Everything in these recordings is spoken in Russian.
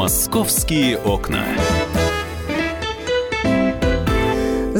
Московские окна.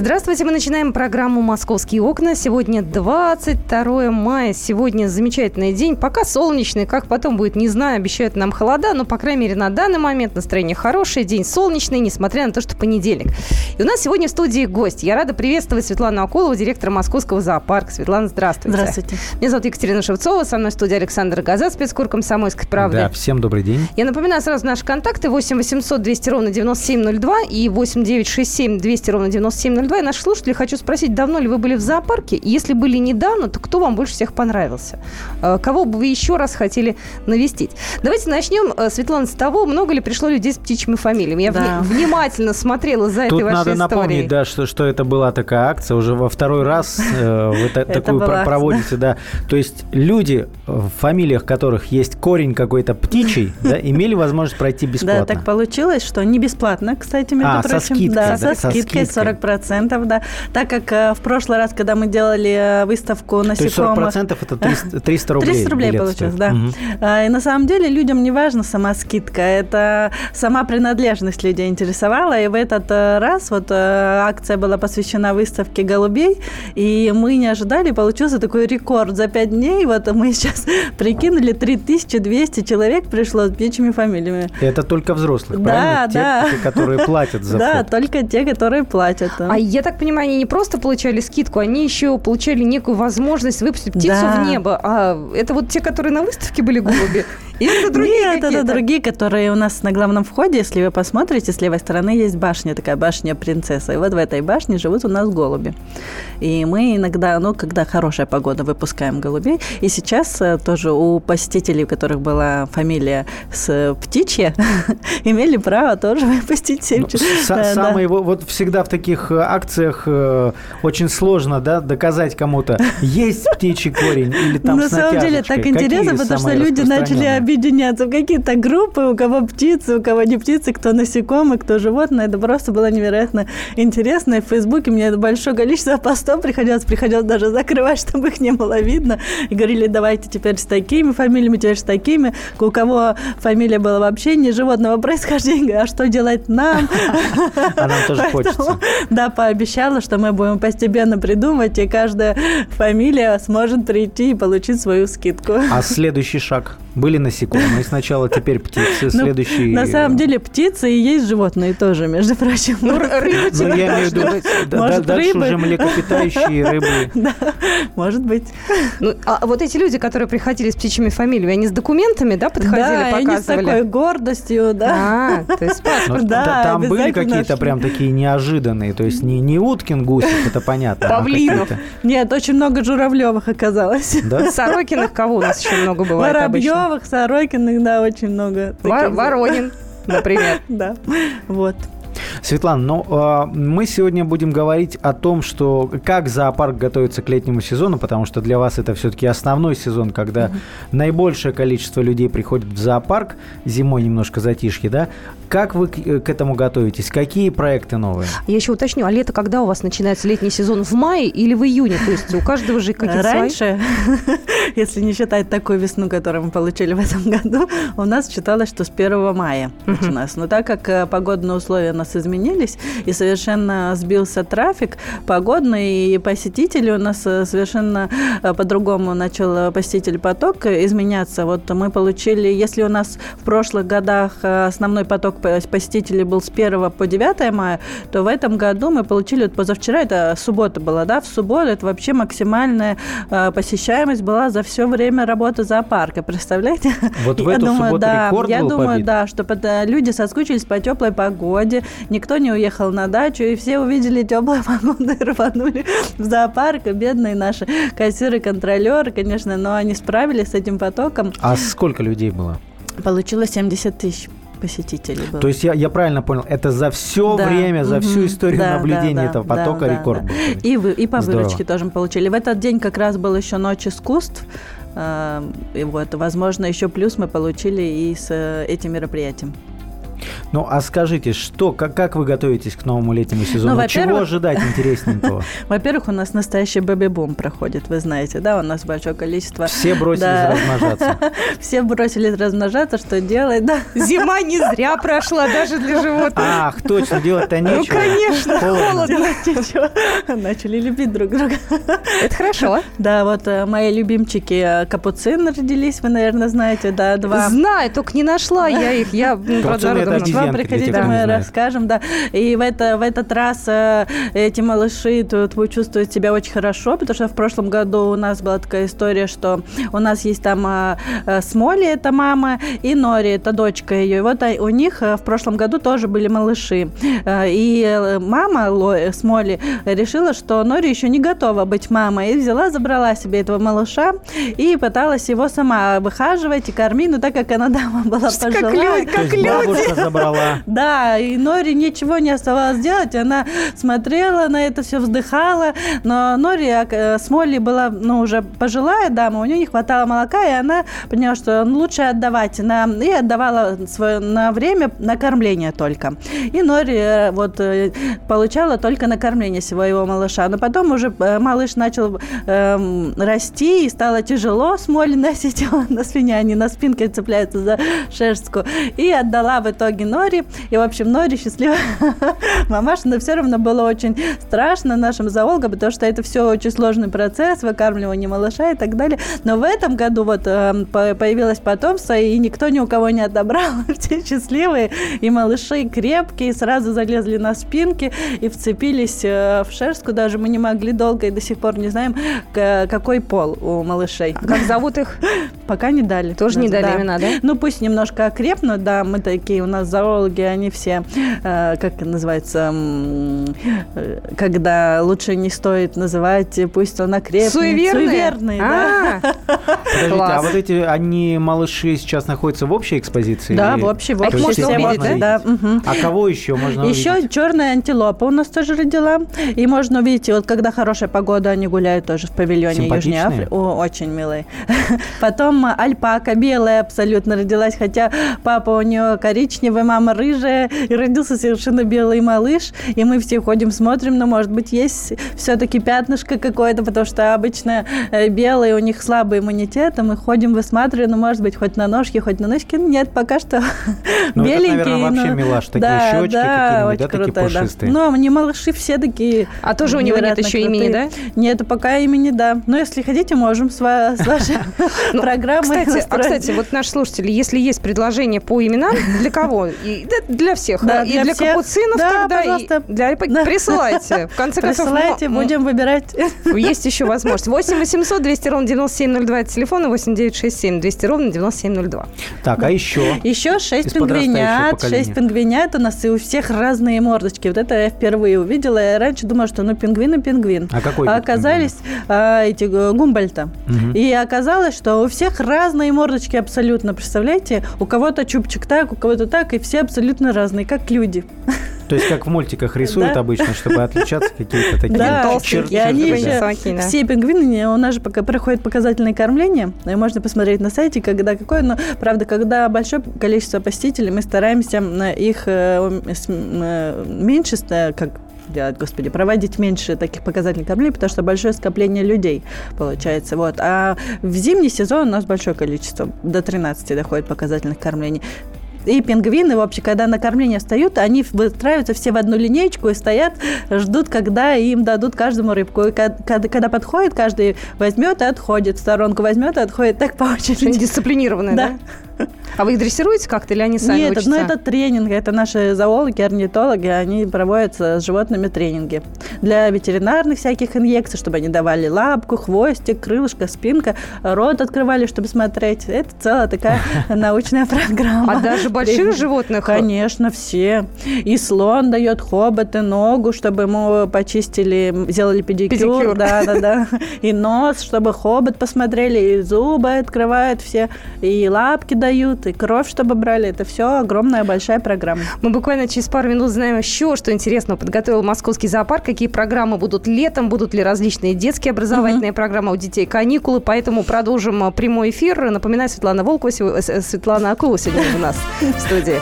Здравствуйте, мы начинаем программу «Московские окна». Сегодня 22 мая. Сегодня замечательный день. Пока солнечный, как потом будет, не знаю, обещают нам холода, но, по крайней мере, на данный момент настроение хорошее, день солнечный, несмотря на то, что понедельник. И у нас сегодня в студии гость. Я рада приветствовать Светлану Акулову, директора Московского зоопарка. Светлана, здравствуйте. Здравствуйте. Меня зовут Екатерина Шевцова, со мной в студии Александр Газат, спецкур «Комсомольской правды». Да, всем добрый день. Я напоминаю сразу наши контакты 8 800 200 ровно 9702 и 8 967 200 ровно 9702 2. И наших слушателей хочу спросить, давно ли вы были в зоопарке? И если были недавно, то кто вам больше всех понравился? Э, кого бы вы еще раз хотели навестить? Давайте начнем, э, Светлана, с того, много ли пришло людей с птичьими фамилиями. Я да. внимательно смотрела за Тут этой вашей надо напомнить, да, что, что это была такая акция. Уже во второй раз э, вы такую проводите, да. То есть люди, в фамилиях которых есть корень какой-то птичий, да, имели возможность пройти бесплатно. Да, так получилось, что не бесплатно, кстати, между а, прочим. Со скидкой, да, со скидкой 40%, да. Так как э, в прошлый раз, когда мы делали э, выставку насекомых... То есть 40% это 300, 300 рублей. 300 рублей получилось, стоит. да. Угу. И на самом деле людям не важна сама скидка, это сама принадлежность людей интересовала. И в этот э, раз вот акция была посвящена выставке голубей, и мы не ожидали, получился такой рекорд за 5 дней. Вот мы сейчас прикинули, 3200 человек пришло с птичьими фамилиями. Это только взрослых, да, правильно? Да, Те, которые платят за Да, вход. только те, которые платят. А я так понимаю, они не просто получали скидку, они еще получали некую возможность выпустить птицу Да. в небо. А это вот те, которые на выставке были голуби? Или это другие Нет, это другие, которые у нас на главном входе, если вы посмотрите, с левой стороны есть башня, такая башня принцесса. И вот в этой башне живут у нас голуби. И мы иногда, ну, когда хорошая погода, выпускаем голубей. И сейчас э, тоже у посетителей, у которых была фамилия с птичья, имели право тоже выпустить 7 Ну, самые вот, всегда в таких э, акциях э, очень сложно, да, доказать кому-то, есть птичий корень или там На самом деле так интересно, потому что люди начали распространенные? Объединяться в какие-то группы, у кого птицы, у кого не птицы, кто насекомые, кто животные. Это просто было невероятно интересно. И в Фейсбуке мне большое количество постов приходилось, приходилось даже закрывать, чтобы их не было видно. И говорили, давайте теперь с такими фамилиями, теперь с такими. У кого фамилия была вообще не животного происхождения, а что делать нам? А нам тоже хочется. Да, пообещала, что мы будем постепенно придумывать, и каждая фамилия сможет прийти и получить свою скидку. А следующий шаг? Были насекомые сначала, теперь птицы, Ну, следующий... На самом деле птицы и есть животные тоже, между прочим. Ну, рыба Ну, я имею в виду, да- да- дальше рыбы? уже млекопитающие рыбы. Да, может быть. Ну, а вот эти люди, которые приходили с птичьими фамилиями, они с документами, да, подходили, да, и они с показывали? такой гордостью, да. А, то есть паспорт. Да, Там были какие-то прям такие неожиданные, то есть не, не Уткин, Гусев, это понятно. а Павлинов. Нет, очень много Журавлевых оказалось. Да? Сорокиных кого у нас еще много бывает обычно? Воробьевых, Сорокиных, да, очень много. Вор-. Воронин, например. Да, вот. Светлана, ну э, мы сегодня будем говорить о том, что как зоопарк готовится к летнему сезону, потому что для вас это все-таки основной сезон, когда наибольшее количество людей приходит в зоопарк, зимой немножко затишье, да? Как вы к, э, к этому готовитесь? Какие проекты новые? Я еще уточню, а лето когда у вас начинается летний сезон? В мае или в июне? То есть у каждого же какие-то свои... Раньше, если не считать такую весну, которую мы получили в этом году, у нас считалось, что с 1 мая начинается. Но так как э, погодные условия у нас изменились, и совершенно сбился трафик погодный, и посетители у нас э, совершенно по-другому начал посетитель поток изменяться. Вот мы получили, если у нас в прошлых годах основной поток по- посетителей был с 1 по 9 мая, то в этом году мы получили, вот позавчера, это суббота была, да, в субботу это вообще максимальная э, посещаемость была за все время работы зоопарка, представляете? Вот в Я эту думаю, субботу да, я думаю, побит? да, что э, люди соскучились по теплой погоде, никто не уехал на дачу, и все увидели теплую погоду и рванули в зоопарк. И бедные наши кассиры, контролеры, конечно, но они справились с этим потоком. А сколько людей было? Получилось 70 тысяч посетителей было. То есть я, я правильно понял, это за все Да, время, за всю историю да, наблюдения да, этого да, потока да, рекорд да. был. И, вы, и по Здорово. выручке тоже мы получили. В этот день как раз был еще Ночь искусств. э, И вот, возможно, еще плюс мы получили и с э, этим мероприятием. Ну, а скажите, что, как, как вы готовитесь к новому летнему сезону? Ну, Чего ожидать интересненького? Во-первых, у нас настоящий бэби-бум проходит, вы знаете, да, у нас большое количество... Все бросились Да. размножаться. Все бросились размножаться, что делать, да. Зима не зря прошла даже для животных. Ах, точно, делать-то Ну, нечего. конечно, холодно. Начали любить друг друга. Это хорошо. Да, вот э, мои любимчики э, капуцины родились, вы, наверное, знаете, да, два. Знаю, только не нашла я их. Я, правда, На- обезьянки, Вам приходите, мы знает. расскажем, да. И в, это, в этот раз э, эти малыши тут будут чувствовать себя очень хорошо, потому что в прошлом году у нас была такая история, что у нас есть там э, э, Смоли, это мама, и Нори, это дочка ее. И вот а, у них э, в прошлом году тоже были малыши. Э, И э, мама Ло- э, Смоли решила, что Нори еще не готова быть мамой, и взяла, забрала себе этого малыша и пыталась его сама выхаживать и кормить, но так как она дома была Как пожилая, люди, То как люди. Забрала. да, и Нори ничего не оставалось делать. Она смотрела на это все, вздыхала. Но Нори э, с Молли была, ну, уже пожилая дама, у нее не хватало молока, и она поняла, что ну, лучше отдавать. На, и отдавала свое, на время на кормление только. И Нори э, вот э, получала только на кормление своего малыша. Но потом уже малыш начал эм, расти, и стало тяжело с Молли носить его на спине, они на спинке цепляются за шерстку. И отдала в итоге Нори. И, в общем, Нори счастливая мамаша, но все равно было очень страшно нашим зоологам, потому что это все очень сложный процесс, выкармливание малыша и так далее. Но в этом году вот э, по- появилось потомство, и никто ни у кого не отобрал. Все счастливые, и малыши крепкие, сразу залезли на спинки и вцепились э, в шерстку. Даже мы не могли долго и до сих пор не знаем, какой пол у малышей. А как зовут их? Пока не дали. Тоже не дали Да. имена, да? Ну, пусть немножко окрепнут, да, мы такие, у нас зоологи, они все, э, как называется, э, когда лучше не стоит называть, э, пусть он окрепнет. Суеверные? Суеверные, да. А, Подождите, Класс. а вот эти, они, малыши, сейчас находятся в общей экспозиции? Да, в общей, в общей. можно увидеть, да? А кого еще можно Еще увидеть? черная антилопа у нас тоже родила. И можно увидеть, вот когда хорошая погода, они гуляют тоже в павильоне Южной? Африки. О, очень милые. Потом альпака белая абсолютно родилась, хотя папа у нее коричневый, мама рыжая, и родился совершенно белый малыш. И мы все ходим, смотрим, но, может быть, есть все-таки пятнышко какое-то, потому что обычно э, белые, у них слабый иммунитет, и мы ходим, высматриваем, ну, может быть, хоть на ножке, хоть на ножке. Нет, пока что Ну, это, беленькие. наверное, вообще но- милаш, такие да, щечки да, очень да, такие круто, да. пушистые. Но не малыши все такие. А тоже у него нет еще имени, крутые. Нет, пока имени, да. Но если хотите, можем с, ва- с вашей Ну, программой Кстати, а, кстати, вот наши слушатели, если есть предложение по именам, для кого? И, да, для всех. Да, и для для всех. капуцинов Да, тогда, пожалуйста. и для Да. Присылайте. В конце концов, Присылайте, м- будем выбирать. м- есть еще возможность. 8 800 200 ровно 9702 это телефон, и 8 967 200 ровно 9702. Так, а еще? Еще шесть Из подрастающего пингвинят. поколения. Шесть пингвинят у нас, и у всех разные мордочки. Вот это я впервые увидела. Я раньше думала, что ну пингвин и пингвин. А какой А оказались а, эти гумбольта. Мгм. И оказалось, что у всех разные мордочки абсолютно. Представляете? У кого-то чубчик так, у кого-то так, и все абсолютно разные, как люди. То есть, как в мультиках рисуют Да. обычно, чтобы отличаться какие-то такие Да, черты. и они Черты, еще, да. все пингвины, у нас же пока проходит показательное кормление, и можно посмотреть на сайте, когда какое, но, правда, когда большое количество посетителей, мы стараемся м, их э, э, меньше, как делать, господи, проводить меньше таких показательных кормлений, потому что большое скопление людей получается. Вот. А в зимний сезон у нас большое количество, до 13 доходит показательных кормлений. И пингвины, вообще, когда на кормление встают, они выстраиваются все в одну линеечку и стоят, ждут, когда им дадут каждому рыбку. И когда, когда подходит, каждый возьмет и отходит. Сторонку возьмет и отходит. Так по очереди. дисциплинированные, да? А вы их дрессируете как-то или они сами Нет, учатся? ну это тренинг, это наши зоологи, орнитологи, они проводят с животными тренинги для ветеринарных всяких инъекций, чтобы они давали лапку, хвостик, крылышко, спинка, рот открывали, чтобы смотреть. Это целая такая научная программа. А даже больших животных? Конечно, все. И слон дает хобот и ногу, чтобы ему почистили, сделали педикюр. Педикюр. Да, да, да. И нос, чтобы хобот посмотрели, и зубы открывают все, и лапки дают, и кровь, чтобы брали. Это все огромная большая программа. Мы буквально через пару минут знаем еще, что интересного подготовил Московский зоопарк, какие программы будут летом, будут ли различные детские образовательные программы у детей, каникулы, поэтому продолжим а, прямой эфир. Напоминаю, Светлана Волкова, э, Светлана Акула сегодня у нас в студии.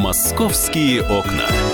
Московские окна.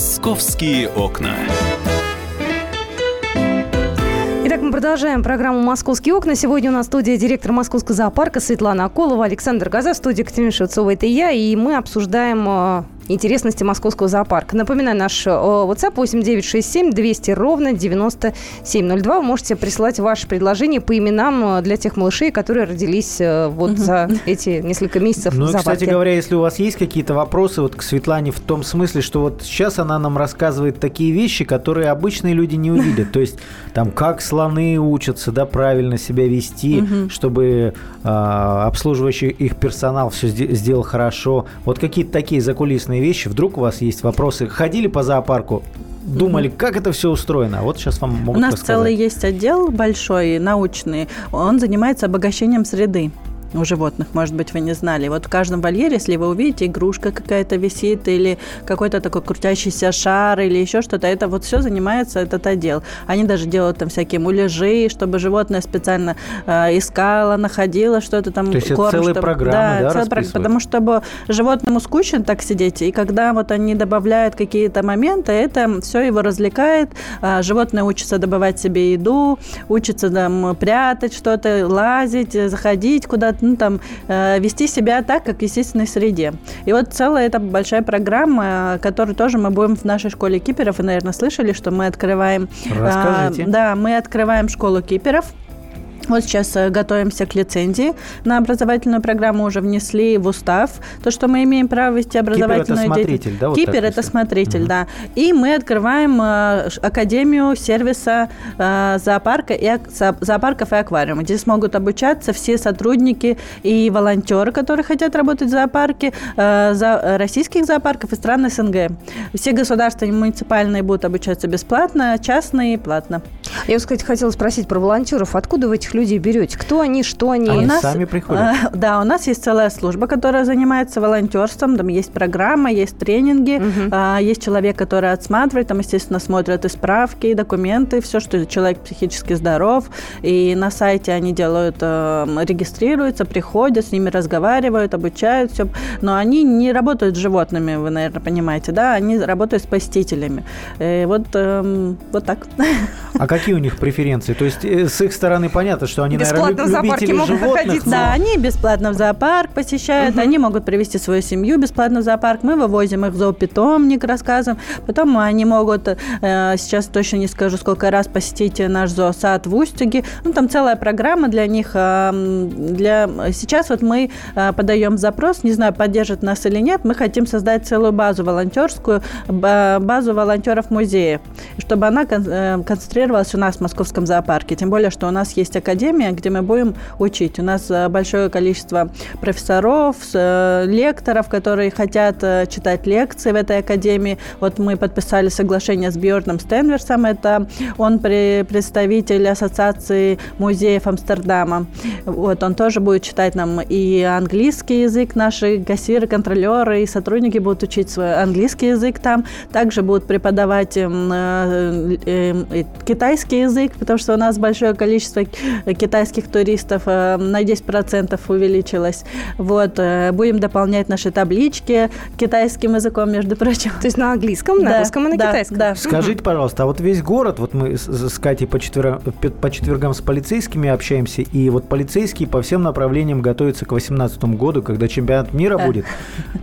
Московские окна. Итак, мы продолжаем программу «Московские окна». Сегодня у нас студия директор Московского зоопарка Светлана Аколова, Александр Газа, студия Катерина Шевцова, это я, и мы обсуждаем э, интересности московского зоопарка. Напоминаю, наш э, WhatsApp 8967 200 ровно 9702. Вы можете присылать ваши предложения по именам э, для тех малышей, которые родились э, вот за эти несколько месяцев ну, кстати говоря, если у вас есть какие-то вопросы вот к Светлане в том смысле, что вот сейчас она нам рассказывает такие вещи, которые обычные люди не увидят. То есть там как слоны учатся, да, правильно себя вести, чтобы э, обслуживающий их персонал все сделал хорошо. Вот какие-то такие закулисные вещи. Вдруг у вас есть вопросы. Ходили по зоопарку, думали, как это все устроено. А вот сейчас вам могут У нас рассказать. целый есть отдел большой, научный. Он занимается обогащением среды у животных, может быть, вы не знали. Вот в каждом вольере, если вы увидите, игрушка какая-то висит или какой-то такой крутящийся шар или еще что-то, это вот все занимается этот отдел. Они даже делают там всякие муляжи, чтобы животное специально э, искало, находило что-то там. То есть корм, это целые чтобы... программы, да, да, целая программа, потому что животному скучно так сидеть, и когда вот они добавляют какие-то моменты, это все его развлекает, а животное учится добывать себе еду, учится там прятать что-то, лазить, заходить куда-то, ну, там, э, вести себя так, как в естественной среде. И вот целая эта большая программа, которую тоже мы будем в нашей школе киперов, вы, наверное, слышали, что мы открываем... Расскажите. Э, да, мы открываем школу киперов. Вот сейчас э, готовимся к лицензии на образовательную программу, уже внесли в устав то, что мы имеем право вести образовательную Кипер – это смотритель, да? Вот Кипер это смотритель, Мгм. да. И мы открываем э, Академию сервиса э, зоопарка и зоопарков и аквариумов. Здесь смогут обучаться все сотрудники и волонтеры, которые хотят работать в зоопарке, э, за- российских зоопарков и стран СНГ. Все государственные и муниципальные будут обучаться бесплатно, частные – платно. Я, кстати, хотела спросить про волонтеров. Откуда вы этих людей берете? Кто они, что они? Они у нас, сами приходят? э, да, у нас есть целая служба, которая занимается волонтерством. Там есть программа, есть тренинги, а, есть человек, который отсматривает, там, естественно, смотрят и справки, и документы, все, что человек психически здоров. И на сайте они делают, э, регистрируются, приходят, с ними разговаривают, обучают все. Но они не работают с животными, вы, наверное, понимаете, да? Они работают с посетителями. Э, вот, эм, вот так. А какие у них преференции? То есть э, с их стороны понятно, что они, наверное, Бесплатно в зоопарке любители могут животных. находиться. но- Да, они бесплатно в зоопарк посещают, они могут привести свою семью бесплатно в зоопарк. Мы вывозим их в зоопитомник, рассказываем. Потом они могут, э, сейчас точно не скажу, сколько раз посетить наш зоосад в Устюге. Ну, там целая программа для них. э, м, Для... Сейчас вот мы э, подаем запрос, не знаю, поддержит нас или нет, мы хотим создать целую базу волонтерскую, ба- базу волонтеров музея, чтобы она э, концентрировалась у нас в Московском зоопарке. Тем более, что у нас есть академия, где мы будем учить. У нас э, большое количество профессоров, э, лекторов, которые хотят э, читать лекции в этой академии. Вот мы подписали соглашение с Бьорном Стенверсом, это он пре- представитель Ассоциации музеев Амстердама. Вот, он тоже будет читать нам и английский язык, наши кассиры, контролеры и сотрудники будут учить свой английский язык там. Также будут преподавать э, китайский язык, потому что у нас большое количество ки- китайских туристов э, на 10% увеличилось. Вот, э, будем дополнять наши таблички китайским языком, между прочим. То есть на английском, на Да, русском и на да, китайском. да. Скажите, пожалуйста, а вот весь город, вот мы с, с Катей по, четвер- по четвергам с полицейскими общаемся, и вот полицейские по всем направлениям готовятся к 2018 году, когда чемпионат мира Да. будет.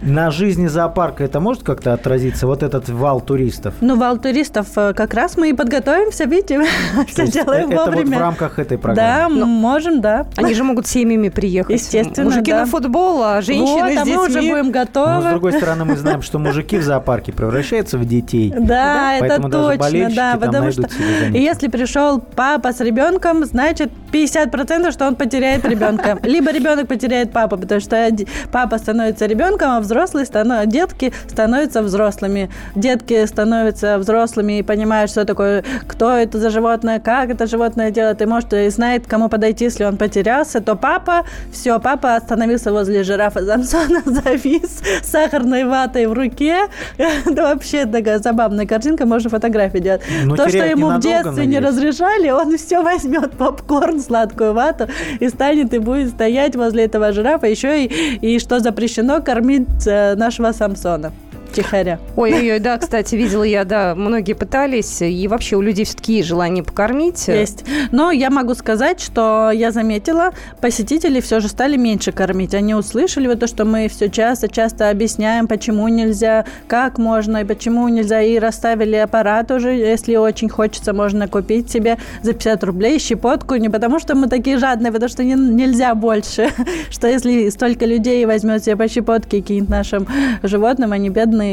На жизни зоопарка это может как-то отразиться, вот этот вал туристов? Ну, вал туристов э, как раз мы и подготовимся, видите, все делаем это вот в вовремя. рамках этой Да, Да, Но- можем, да. Они же могут семьями приехать. Естественно, Мужики да. на футбол, а женщины вот, с а мы уже детьми. будем Но, готовы. с другой стороны, мы знаем, что мужики в зоопарке превращаются в детей. Да, это точно, да, потому что если пришел папа с ребенком, значит 50% что он потеряет ребенка. Либо ребенок потеряет папу, потому что папа становится ребенком, а взрослые станов... детки становятся взрослыми. Детки становятся взрослыми и понимают, что такое, кто это за животное, как это животное делает, и может и знает, к кому подойти, если он потерялся, то папа, все, папа остановился возле жирафа Самсона, завис сахарной ватой в руке. Это вообще такая забавная картинка, можно фотографии делать. Ну, То, что ему в детстве не надеюсь. разрешали, он все возьмет попкорн, сладкую вату и станет и будет стоять возле этого жирафа. Еще и, и что запрещено кормить э, нашего Самсона. Тихаря. Ой-ой-ой, да, кстати, видела я, да, многие пытались, и вообще у людей все-таки есть желание покормить. Есть. Но я могу сказать, что я заметила, посетители все же стали меньше кормить. Они услышали вот то, что мы все часто-часто объясняем, почему нельзя, как можно и почему нельзя. И расставили аппарат уже, если очень хочется, можно купить себе за 50 рублей щепотку. Не потому, что мы такие жадные, потому что не- нельзя больше. Что если столько людей возьмет себе по щепотке кинет нашим животным, они бедные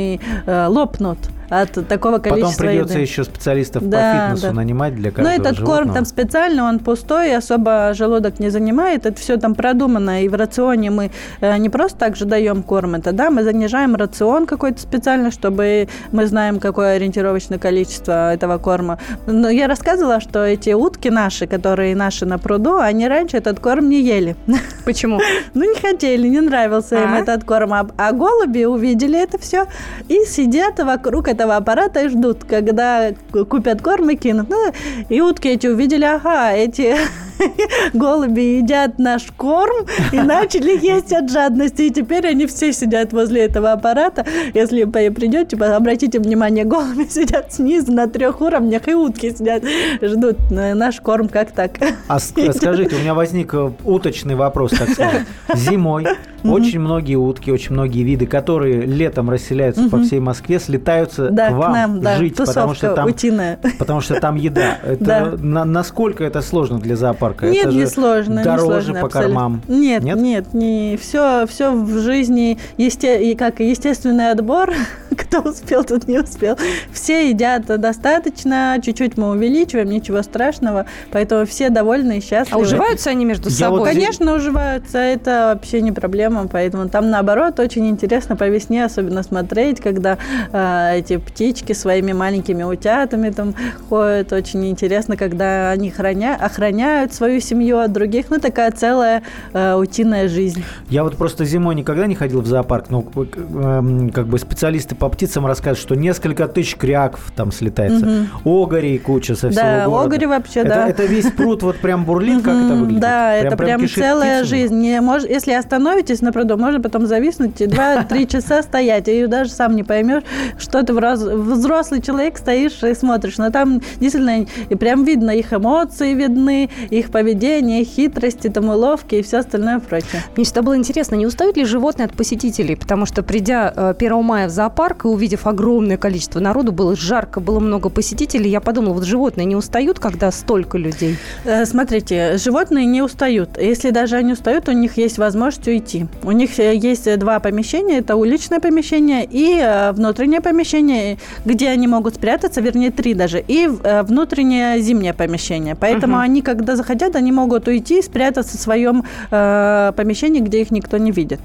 э, лопнут от такого Потом количества придется еды. еще специалистов Да, по фитнесу да. нанимать для Ну, каждого этот корм животного. там специально, он пустой, особо желудок не занимает. Это все там продумано. И в рационе мы э, не просто так же даем корм, это да, мы занижаем рацион какой-то специально, чтобы мы знаем, какое ориентировочное количество этого корма. Но я рассказывала, что эти утки наши, которые наши на пруду, они раньше этот корм не ели. Почему? Ну, не хотели, не нравился им А? этот корм. А, а голуби увидели это все и сидят вокруг этого аппарата и ждут, когда ку- купят корм и кинут. Ну, и утки эти увидели, ага, эти голуби едят наш корм и начали есть от жадности. И теперь они все сидят возле этого аппарата. Если придете, обратите внимание, голуби сидят снизу на трех уровнях, и утки сидят, ждут э, наш корм как так. А скажите, у меня возник э, уточный вопрос, так сказать. Зимой очень многие утки, очень многие виды, которые летом расселяются по всей Москве, слетаются Да, к к вам нам, да, жить, потому что там утиная. Потому что там еда. Это Да. на- насколько это сложно для зоопарка? Нет, это не сложно. не Дороже сложно, по абсолютно. кормам. Нет, Нет? нет, не все, все в жизни есте, и как естественный отбор. Кто успел, тот не успел. Все едят достаточно, чуть-чуть мы увеличиваем, ничего страшного, поэтому все довольны и А счастливы. уживаются они между Я собой? вот Конечно, уживаются, это вообще не проблема, поэтому там наоборот очень интересно по весне особенно смотреть, когда э, эти птички своими маленькими утятами там ходят, очень интересно, когда они храня, охраняют свою семью от других, ну такая целая э, утиная жизнь. Я вот просто зимой никогда не ходил в зоопарк, но э, эм, как бы специалисты по птицам рассказывают, что несколько тысяч кряков там слетается. Огорей куча со всего Да, города. огори вообще, это, да. Это весь пруд вот прям бурлит, как это выглядит? Да, это прям, целая птицами? жизнь. Не мож- Если остановитесь на пруду, можно потом зависнуть и 2-3 часа стоять, и даже сам не поймешь, что ты взрослый человек стоишь и смотришь. Но там действительно прям видно их эмоции видны, их поведение, их хитрости, там уловки и все остальное прочее. Мне всегда было интересно, не устают ли животные от посетителей? Потому что, придя э, 1 мая в зоопарк и увидев огромное количество народу, было жарко, было много посетителей, я подумала, вот животные не устают, когда столько людей? Э, Смотрите, животные не устают. Если даже они устают, у них есть возможность уйти. У них э, есть э, два помещения. Это уличное помещение и э, внутреннее помещение, где они могут спрятаться, вернее, три даже. И э, внутреннее зимнее помещение. Поэтому Мгм. они, когда захотят, они могут уйти и спрятаться в своем э, помещении, где их никто не видит.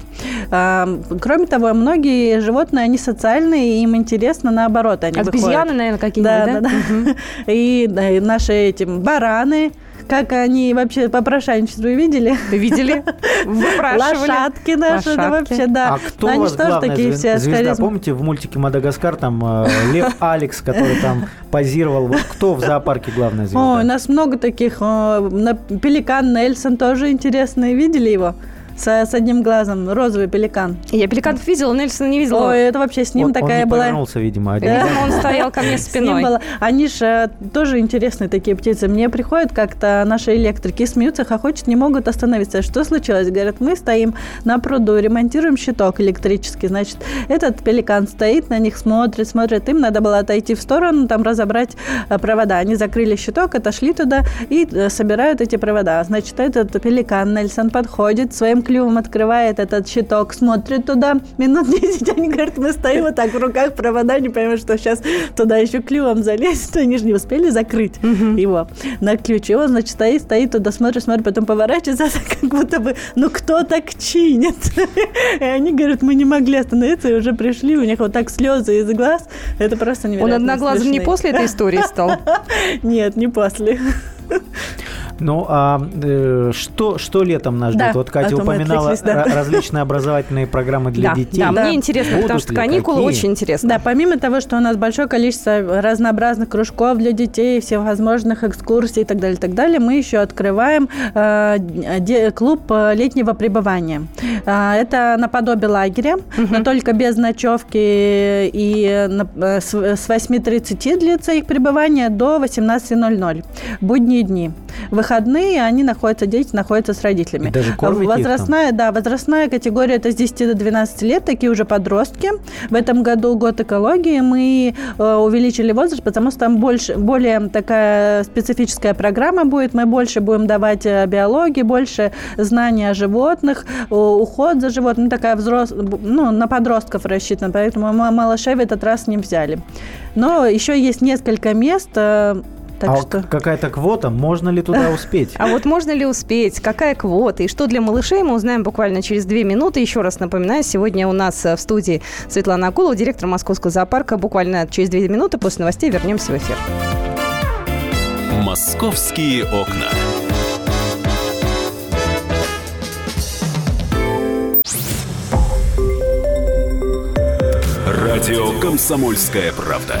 А, Кроме того, многие животные, они социальные, и им интересно наоборот. Они выходят. Обезьяны, наверное, какие-нибудь, Да, да? да. Мгм. И, да, и наши эти бараны, как они вообще попрошайничество видели? Видели? Выпрашивали. Лошадки наши, да, вообще, да. А кто у они вас же тоже такие все звезда? Помните в мультике «Мадагаскар» там э, Лев Алекс, который там позировал? Вот кто в зоопарке главная звезда? Ой, у нас много таких. о, на- Пеликан Нельсон тоже интересный. Видели его? С, с одним глазом, розовый пеликан. Я пеликанов видела, Нельсона не видела. Ой, это вообще с ним Он- такая он не была... повернулся, видимо, один. Видимо, он стоял ко мне спиной. было- Они же тоже интересные такие птицы. Мне приходят как-то наши электрики, смеются, хохочут, не могут остановиться. Что случилось? Говорят, мы стоим на пруду, ремонтируем щиток электрический. Значит, этот пеликан стоит, на них смотрит, смотрит. Им надо было отойти в сторону, там разобрать э, провода. Они закрыли щиток, отошли туда и э, собирают эти провода. Значит, этот пеликан Нельсон подходит, своим клювом открывает этот щиток, смотрит туда. Минут 10 они говорят, мы стоим вот так в руках провода, не понимаю, что сейчас туда еще клювом залезть. Они же не успели закрыть его на ключ. И он, значит, стоит, стоит туда, смотрит, смотрит, потом поворачивается, как будто бы, ну кто так чинит? И они говорят, мы не могли остановиться, и уже пришли, у них вот так слезы из глаз. Это просто Он невероятно одноглазым не после этой истории стал. Нет, не после. Ну, а э, что, что летом нас ждет? Да, вот Катя упоминала да. ра- различные образовательные программы для Да, детей. да, Да. мне интересно, потому Будут что ли, каникулы какие? очень интересно. Да, помимо того, что у нас большое количество разнообразных кружков для детей, всевозможных экскурсий и так далее, и так далее, мы еще открываем э, клуб э, летнего пребывания. А, это наподобие лагеря, но только без ночевки и э, на- э, с с 8.30 длится их пребывание до 18.00. Будние дни. Выходные они находятся, дети находятся с родителями. И даже кормите их там? Возрастная, да, возрастная категория это с 10 до 12 лет, такие уже подростки. В этом году год экологии мы э, увеличили возраст, потому что там больше, более такая специфическая программа будет. Мы больше будем давать э, биологии, больше знаний о животных, э, уход за животными. Ну, Такая взрос... ну, на подростков рассчитана, поэтому малышей в этот раз не взяли. Но еще есть несколько мест, так а что... какая-то квота, можно ли туда успеть? А вот можно ли успеть? Какая квота? И что для малышей, мы узнаем буквально через две минуты. Еще раз напоминаю, сегодня у нас э, в студии Светлана Акулова, директор Московского зоопарка. Буквально через две минуты после новостей вернемся в эфир. Московские окна. Радио «Комсомольская правда».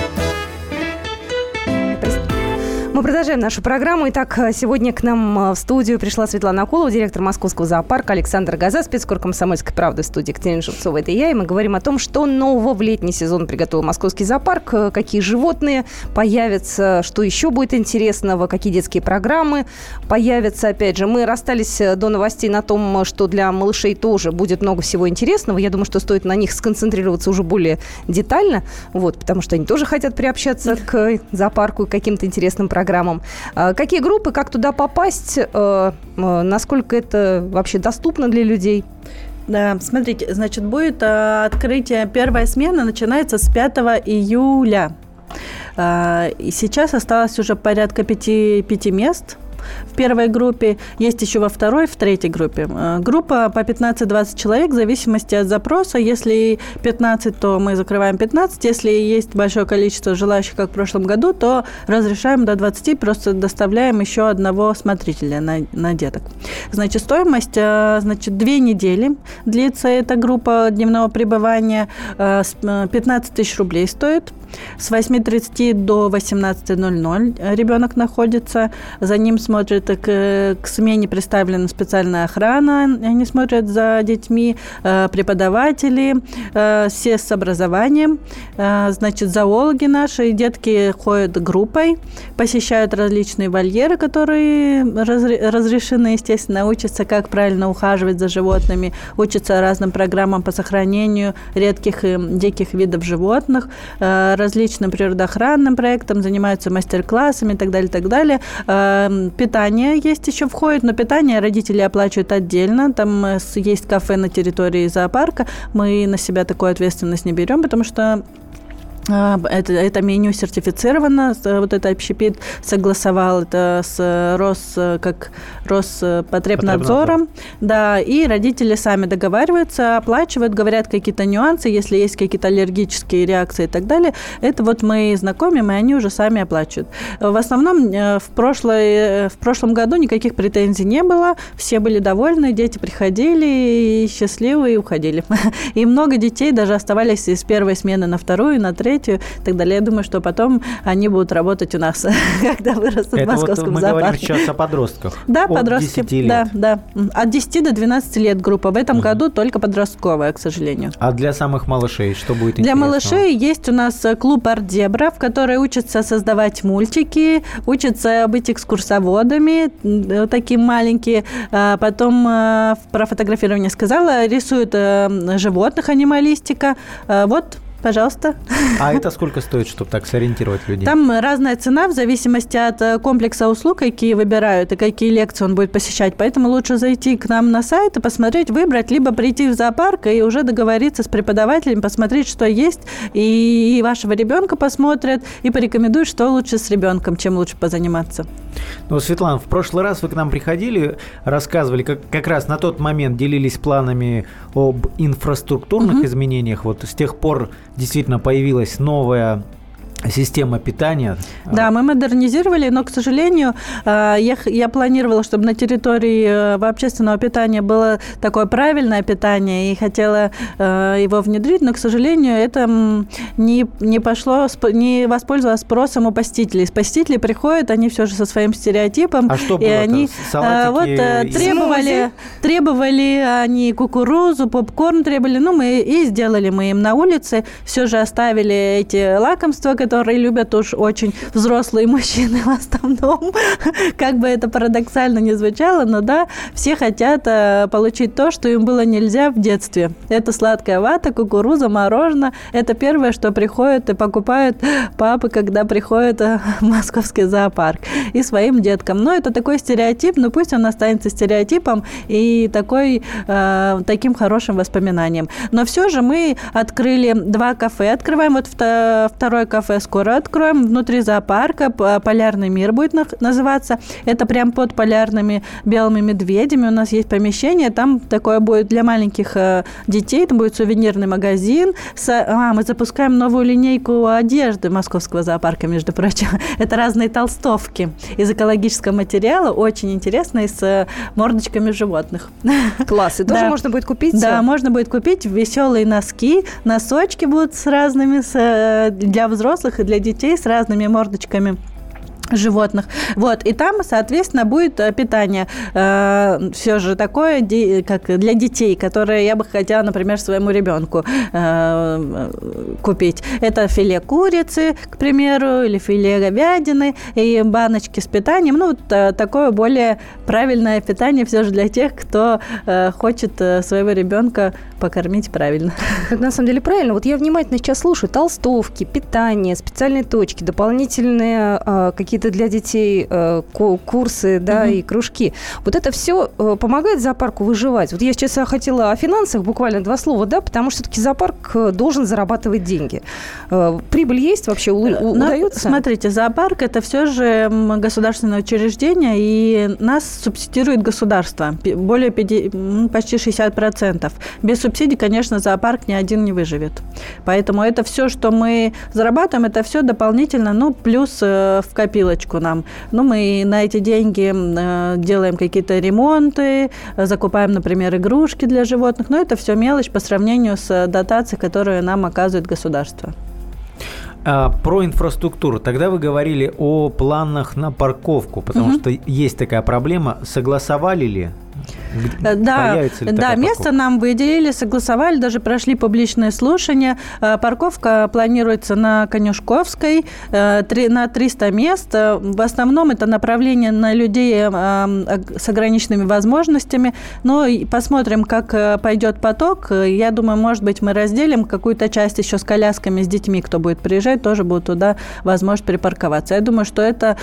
Мы продолжаем нашу программу. Итак, сегодня к нам э, в студию пришла Светлана Акулова, директор Московского зоопарка, Александр Газа, спецкор «Комсомольской правды» в студии Екатерина Шевцова. Это я, и мы говорим о том, что нового в летний сезон приготовил Московский зоопарк, э, какие животные появятся, что еще будет интересного, какие детские программы появятся. Опять же, мы расстались э, до новостей на том, что для малышей тоже будет много всего интересного. Я думаю, что стоит на них сконцентрироваться уже более детально, вот, потому что они тоже хотят приобщаться к зоопарку и каким-то интересным программам. А Какие группы, как туда попасть, э, насколько это вообще доступно для людей? Да, смотрите, значит, будет э, открытие, первая смена начинается с 5 июля. А, И сейчас осталось уже порядка пяти, пяти мест в первой группе, есть еще во второй, в третьей группе. Э, Группа по 15-20 человек в зависимости от запроса. Если 15, то мы закрываем 15. Если есть большое количество желающих, как в прошлом году, то разрешаем до 20, просто доставляем еще одного смотрителя на, на деток. Значит, стоимость, э, значит, две недели длится эта группа дневного пребывания. Э, с- э, 15 тысяч рублей стоит. С 8.30 до 18.00 ребенок находится. За ним смотрит, к, к смене представлена специальная охрана. Они смотрят за детьми, э, преподаватели, э, все с образованием. Э, Значит, зоологи наши, детки ходят группой, посещают различные вольеры, которые разре- разрешены, естественно, учатся, как правильно ухаживать за животными, учатся разным программам по сохранению редких и диких видов животных, э, различным природоохранным проектам, занимаются мастер-классами и так далее, так далее. Э, Питание есть еще входит, но питание родители оплачивают отдельно. Там э, есть кафе на территории зоопарка. Мы на себя такую ответственность не берем, потому что это, это меню сертифицировано, вот это общепит согласовал это с Рос, как Роспотребнадзором. Да, и родители сами договариваются, оплачивают, говорят какие-то нюансы, если есть какие-то аллергические реакции и так далее. Это вот мы знакомим, и они уже сами оплачивают. В основном э, в, прошлой, э, в прошлом году никаких претензий не было, все были довольны, дети приходили и счастливы и уходили. И много детей даже оставались из первой смены на вторую, на третью, третью и так далее. Я думаю, что потом они будут работать у нас, когда вырастут Это в московском вот мы зоопарке. говорим сейчас о подростках. Да, От подростки. 10 лет. Да, да. От 10 до 12 лет группа. В этом году только подростковая, к сожалению. А для самых малышей что будет Для малышей есть у нас э, клуб «Артдебра», в который учатся создавать мультики, учатся быть экскурсоводами, э, такие маленькие. А Потом э, про фотографирование сказала, рисуют животных, анималистика. Э, Вот, пожалуйста. А это сколько стоит, чтобы так сориентировать людей? Там разная цена в зависимости от э, комплекса услуг, какие выбирают и какие лекции он будет посещать. Поэтому лучше зайти к нам на сайт и посмотреть, выбрать, либо прийти в зоопарк и уже договориться с преподавателем, посмотреть, что есть, и вашего ребенка посмотрят, и порекомендуют, что лучше с ребенком, чем лучше позаниматься. Ну, Светлана, в прошлый раз вы к нам приходили, рассказывали, как, как раз на тот момент делились планами об инфраструктурных изменениях. Вот с тех пор действительно появилась новая система питания. Да, мы модернизировали, но, к сожалению, э, я, я планировала, чтобы на территории э, общественного питания было такое правильное питание, и хотела э, его внедрить, но, к сожалению, это не, не пошло, не воспользовалось спросом у посетителей. Посетители приходят, они все же со своим стереотипом, А что и было-то? они Салатики вот и- требовали, требовали они кукурузу, попкорн требовали, ну, мы и сделали мы им на улице, все же оставили эти лакомства, которые любят уж очень взрослые мужчины в основном. Как бы это парадоксально не звучало, но да, все хотят э, получить то, что им было нельзя в детстве. Это сладкая вата, кукуруза, мороженое. Это первое, что приходит и покупают папы, когда приходят э, в московский зоопарк. И своим деткам. Но это такой стереотип, но пусть он останется стереотипом и такой, э, таким хорошим воспоминанием. Но все же мы открыли два кафе. Открываем вот вто- второе кафе скоро откроем. Внутри зоопарка «Полярный мир» будет называться. Это прям под полярными белыми медведями. У нас есть помещение. Там такое будет для маленьких э, детей. Там будет сувенирный магазин. А, мы запускаем новую линейку одежды московского зоопарка, между прочим. Это разные толстовки из экологического материала. Очень интересно. И с э, мордочками животных. Класс. И тоже Да. можно будет купить? Да, можно будет купить веселые носки, носочки будут с разными, с, э, для взрослых и для детей с разными мордочками животных. Вот, и там, соответственно, будет э, питание все же такое, как для детей, которое я бы хотела, например, своему ребенку э, купить. Это филе курицы, к примеру, или филе говядины, и баночки с питанием. Ну, вот э, такое более правильное питание все же для тех, кто э, хочет э, своего ребенка покормить правильно. Это на самом деле правильно. Вот я внимательно сейчас слушаю. Толстовки, питание, специальные точки, дополнительные э, какие-то для детей э, ку- курсы, да, Мгм. и кружки. Вот это все помогает зоопарку выживать. Вот я сейчас хотела о финансах буквально два слова, да, потому что все-таки зоопарк э, должен зарабатывать деньги. Э, Прибыль есть вообще? У- у- Но, удается? Смотрите, зоопарк это все же государственное учреждение, и нас субсидирует государство. Более пяти- м, почти 60%. Без субсидий, конечно, зоопарк ни один не выживет. Поэтому это все, что мы зарабатываем, это все дополнительно, ну, плюс э, в копилочку нам. Ну, мы на эти деньги э, делаем какие-то ремонты, закупаем, например, игрушки для животных, но это все мелочь по сравнению с дотацией, которую нам оказывает государство. А, про инфраструктуру. Тогда вы говорили о планах на парковку, потому Мгм. что есть такая проблема. Согласовали ли? Э, Да, да место парковка? нам выделили, согласовали, даже прошли публичные слушания. Э, Парковка планируется на Конюшковской э, на 300 мест. В основном это направление на людей с ограниченными возможностями. Но посмотрим, как пойдет поток. Я думаю, может быть, мы разделим какую-то часть еще с колясками, с детьми, кто будет приезжать, тоже будет туда возможность припарковаться. Я думаю, что это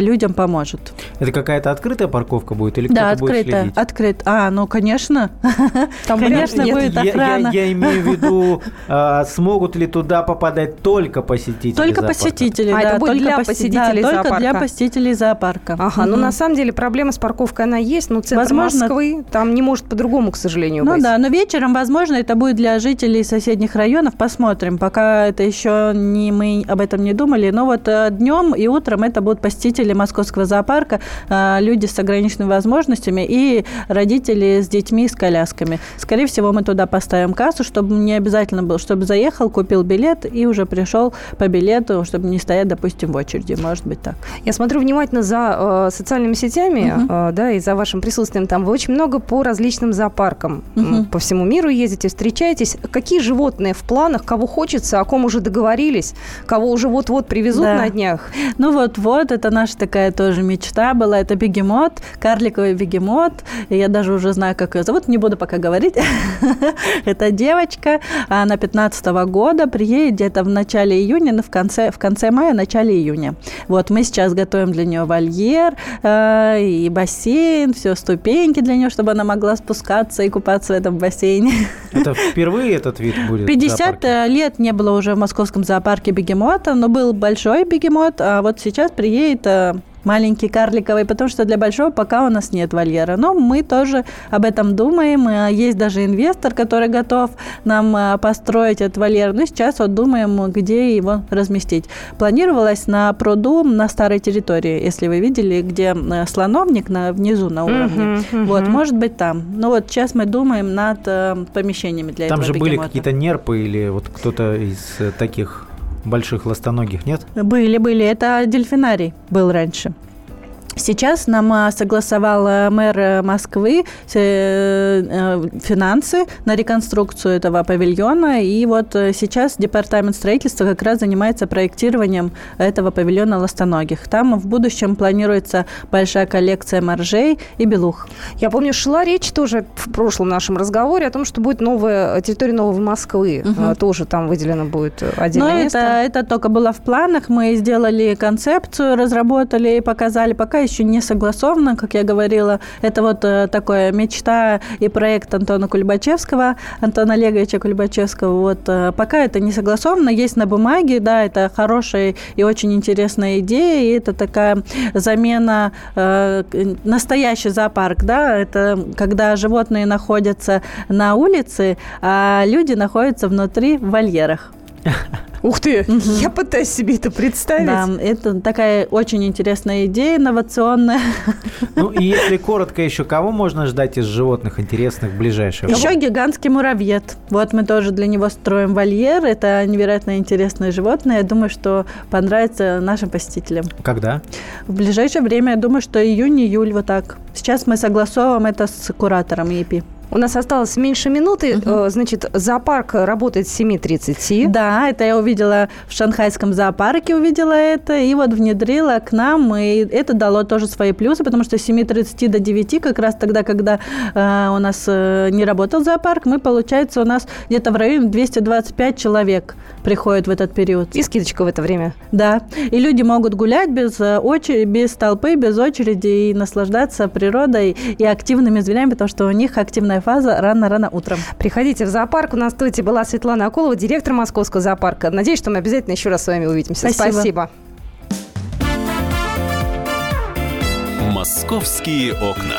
людям поможет. Это какая-то открытая парковка будет или Да, кто-то будет следить? открытая. Говорит, а, ну, конечно, Там конечно, нет, будет Я, я- охрана. я имею в виду, а, смогут ли туда попадать только посетители Только зоопарка? посетители, А, да. это будет только для посе- посетителей да, только для зоопарка. посетителей зоопарка. Ага, ну Мгм. на самом деле проблема с парковкой она есть, но центр Возможно- Москвы там не может по-другому, к сожалению, Ну быть. да, но вечером, возможно, это будет для жителей соседних районов. Посмотрим. Пока это еще не мы об этом не думали. Но вот днем и утром это будут посетители Московского зоопарка, э, люди с ограниченными возможностями и родители с детьми, с колясками. Скорее всего, мы туда поставим кассу, чтобы не обязательно был, чтобы заехал, купил билет и уже пришел по билету, чтобы не стоять, допустим, в очереди. Может быть так. Я смотрю внимательно за э, социальными сетями, Мгм. э, да, и за вашим присутствием там. Вы очень много по различным зоопаркам Мгм. по всему миру ездите, встречаетесь. Какие животные в планах, кого хочется, о ком уже договорились, кого уже вот-вот привезут Да. на днях? Ну вот-вот, это наша такая тоже мечта была. Это бегемот, карликовый бегемот. И Я даже уже знаю, как ее зовут, не буду пока говорить. Это девочка, она 15 года, приедет где-то в начале июня, ну, в конце, в конце мая, начале июня. Вот, мы сейчас готовим для нее вольер э, и бассейн, все, ступеньки для нее, чтобы она могла спускаться и купаться в этом бассейне. Это впервые этот вид будет? в 50 зоопарке? лет не было уже в московском зоопарке бегемота, но был большой бегемот, а вот сейчас приедет э, маленький карликовый, потому что для большого пока у нас нет вольера. Но мы тоже об этом думаем. Э, Есть даже инвестор, который готов нам э, построить этот вольер. Но сейчас вот думаем, где его разместить. Планировалось на пруду на старой территории, если вы видели, где э, слоновник на, внизу на уровне. Мгм, мгм. Вот, может быть, там. Ну вот сейчас мы думаем над э, помещениями для Там этого же были бегемота. какие-то нерпы или вот кто-то из таких больших ластоногих, нет? Были, были. Это дельфинарий был раньше. Сейчас нам а, согласовал э, мэр э, Москвы э, финансы на реконструкцию этого павильона. И вот сейчас департамент строительства как раз занимается проектированием этого павильона ластоногих. Там в будущем планируется большая коллекция моржей и белух. Я помню, шла речь тоже в прошлом нашем разговоре о том, что будет новая территория Новой Москвы. А, Тоже там выделено будет Но отдельное место. это, это только было в планах. Мы сделали концепцию, разработали и показали. Пока еще не согласовано, как я говорила. Это вот э, такое мечта и проект Антона Кульбачевского, Антона Олеговича Кульбачевского. Вот э, пока это не согласовано, есть на бумаге, да, это хорошая и очень интересная идея, и это такая замена э, настоящий зоопарк, да, это когда животные находятся на улице, а люди находятся внутри в вольерах. Ух ты! Я пытаюсь себе это представить. Да, это такая очень интересная идея, инновационная. Ну и если коротко еще, кого можно ждать из животных интересных в ближайшее Еще гигантский муравьед. Вот мы тоже для него строим вольер. Это невероятно интересное животное. Я думаю, что понравится нашим посетителям. Когда? В ближайшее время, я думаю, что июнь-июль вот так. Сейчас мы согласовываем это с куратором ЕПИ. У нас осталось меньше минуты. Э, Значит, зоопарк работает с 7.30. Да, это я увидела в шанхайском зоопарке, увидела это, и вот внедрила к нам, и это дало тоже свои плюсы, потому что с 7.30 до 9, как раз тогда, когда э, у нас э, не работал зоопарк, мы, получается, у нас где-то в районе 225 человек приходит в этот период. И скидочка в это время. Да, и люди могут гулять без э, очереди, без толпы, без очереди и наслаждаться природой и активными зверями, потому что у них активная фаза рано-рано утром. Приходите в зоопарк. У нас в студии была Светлана Акулова, директор Московского зоопарка. Надеюсь, что мы обязательно еще раз с вами увидимся. Спасибо. Спасибо. Московские окна.